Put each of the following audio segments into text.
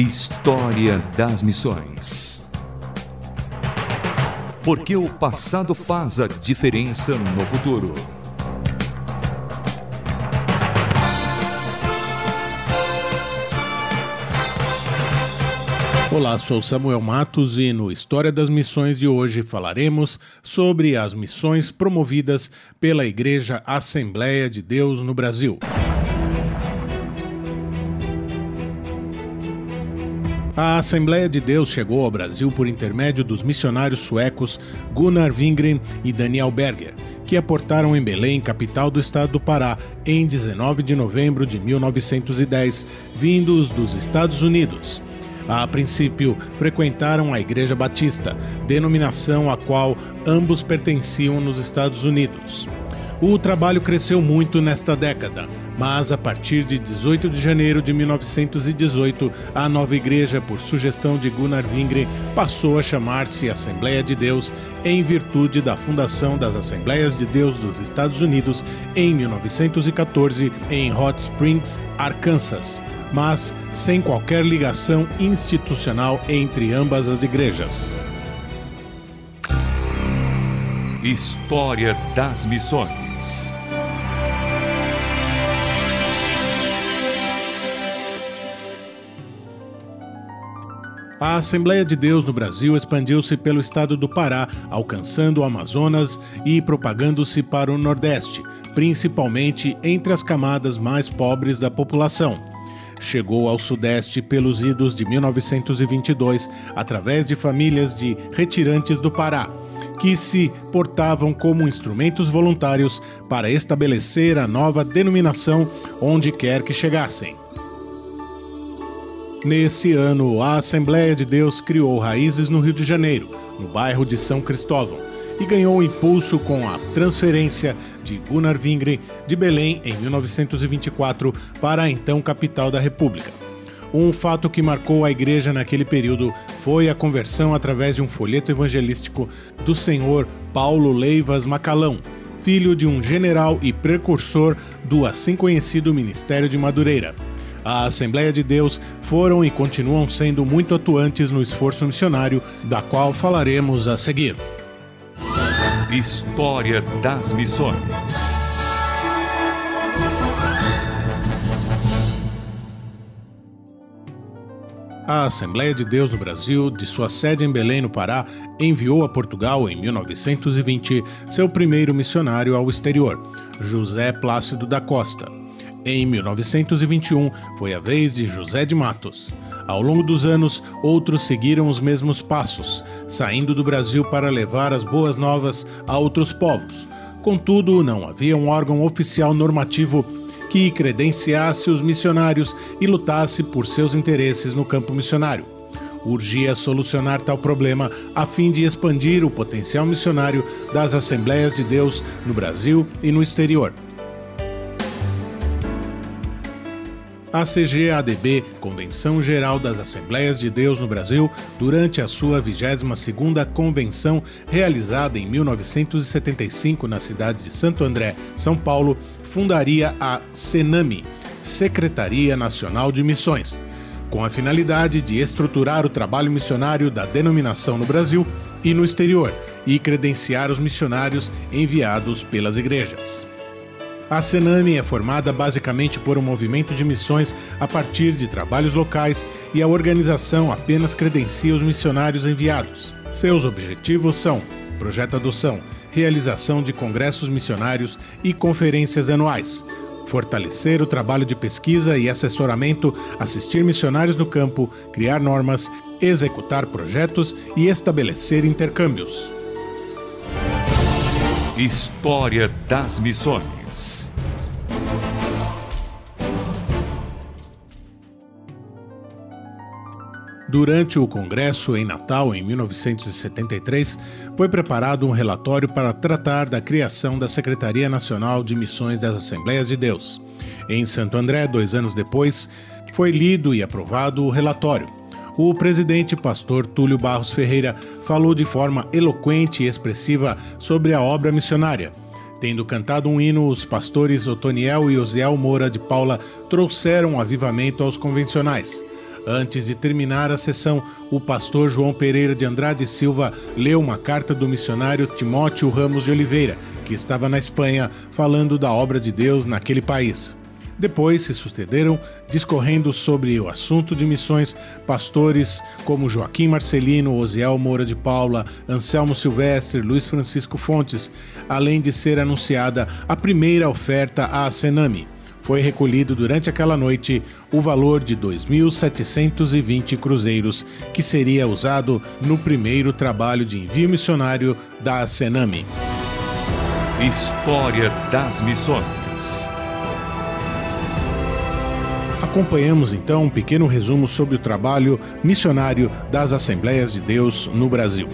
História das Missões. Porque o passado faz a diferença no futuro. Olá, sou Samuel Matos e no História das Missões de hoje falaremos sobre as missões promovidas pela Igreja Assembleia de Deus no Brasil. A Assembleia de Deus chegou ao Brasil por intermédio dos missionários suecos Gunnar Wingren e Daniel Berger, que aportaram em Belém, capital do estado do Pará, em 19 de novembro de 1910, vindos dos Estados Unidos. A princípio, frequentaram a Igreja Batista, denominação a qual ambos pertenciam nos Estados Unidos. O trabalho cresceu muito nesta década, mas a partir de 18 de janeiro de 1918, a nova igreja, por sugestão de Gunnar Wingren, passou a chamar-se Assembleia de Deus em virtude da fundação das Assembleias de Deus dos Estados Unidos em 1914 em Hot Springs, Arkansas, mas sem qualquer ligação institucional entre ambas as igrejas. História das Missões A Assembleia de Deus no Brasil expandiu-se pelo estado do Pará, alcançando o Amazonas e propagando-se para o Nordeste, principalmente entre as camadas mais pobres da população. Chegou ao Sudeste pelos idos de 1922, através de famílias de retirantes do Pará que se portavam como instrumentos voluntários para estabelecer a nova denominação onde quer que chegassem. Nesse ano, a Assembleia de Deus criou raízes no Rio de Janeiro, no bairro de São Cristóvão, e ganhou impulso com a transferência de Gunnar Wingren de Belém em 1924 para a então capital da República. Um fato que marcou a igreja naquele período foi a conversão através de um folheto evangelístico do senhor Paulo Leivas Macalão, filho de um general e precursor do assim conhecido Ministério de Madureira. A Assembleia de Deus foram e continuam sendo muito atuantes no esforço missionário, da qual falaremos a seguir. História das Missões A Assembleia de Deus no Brasil, de sua sede em Belém, no Pará, enviou a Portugal em 1920 seu primeiro missionário ao exterior, José Plácido da Costa. Em 1921 foi a vez de José de Matos. Ao longo dos anos, outros seguiram os mesmos passos, saindo do Brasil para levar as boas novas a outros povos. Contudo, não havia um órgão oficial normativo que credenciasse os missionários e lutasse por seus interesses no campo missionário. Urgia solucionar tal problema a fim de expandir o potencial missionário das Assembleias de Deus no Brasil e no exterior. A CGADB, Convenção Geral das Assembleias de Deus no Brasil, durante a sua 22ª convenção realizada em 1975 na cidade de Santo André, São Paulo, fundaria a CENAMI, Secretaria Nacional de Missões, com a finalidade de estruturar o trabalho missionário da denominação no Brasil e no exterior e credenciar os missionários enviados pelas igrejas. A Senami é formada basicamente por um movimento de missões a partir de trabalhos locais e a organização apenas credencia os missionários enviados. Seus objetivos são projeto adoção, realização de congressos missionários e conferências anuais, fortalecer o trabalho de pesquisa e assessoramento, assistir missionários no campo, criar normas, executar projetos e estabelecer intercâmbios. História das Missões Durante o Congresso em Natal, em 1973, foi preparado um relatório para tratar da criação da Secretaria Nacional de Missões das Assembleias de Deus. Em Santo André, dois anos depois, foi lido e aprovado o relatório. O presidente pastor Túlio Barros Ferreira falou de forma eloquente e expressiva sobre a obra missionária. Tendo cantado um hino, os pastores Otoniel e Osiel Moura de Paula trouxeram um avivamento aos convencionais. Antes de terminar a sessão, o pastor João Pereira de Andrade Silva leu uma carta do missionário Timóteo Ramos de Oliveira, que estava na Espanha falando da obra de Deus naquele país. Depois se sucederam, discorrendo sobre o assunto de missões, pastores como Joaquim Marcelino, Osiel Moura de Paula, Anselmo Silvestre, Luiz Francisco Fontes, além de ser anunciada a primeira oferta à Senami. Foi recolhido durante aquela noite o valor de 2.720 cruzeiros, que seria usado no primeiro trabalho de envio missionário da Senami. História das Missões Acompanhamos então um pequeno resumo sobre o trabalho missionário das Assembleias de Deus no Brasil.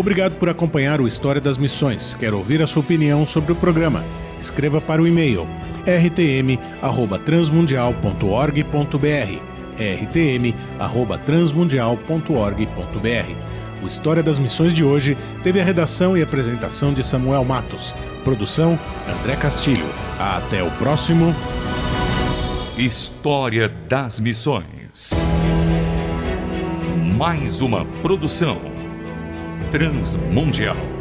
Obrigado por acompanhar o História das Missões. Quero ouvir a sua opinião sobre o programa. Escreva para o e-mail rtm@transmundial.org.br. rtm@transmundial.org.br. O História das Missões de hoje teve a redação e apresentação de Samuel Matos. Produção André Castilho. Até o próximo. História das Missões. Mais uma produção transmundial.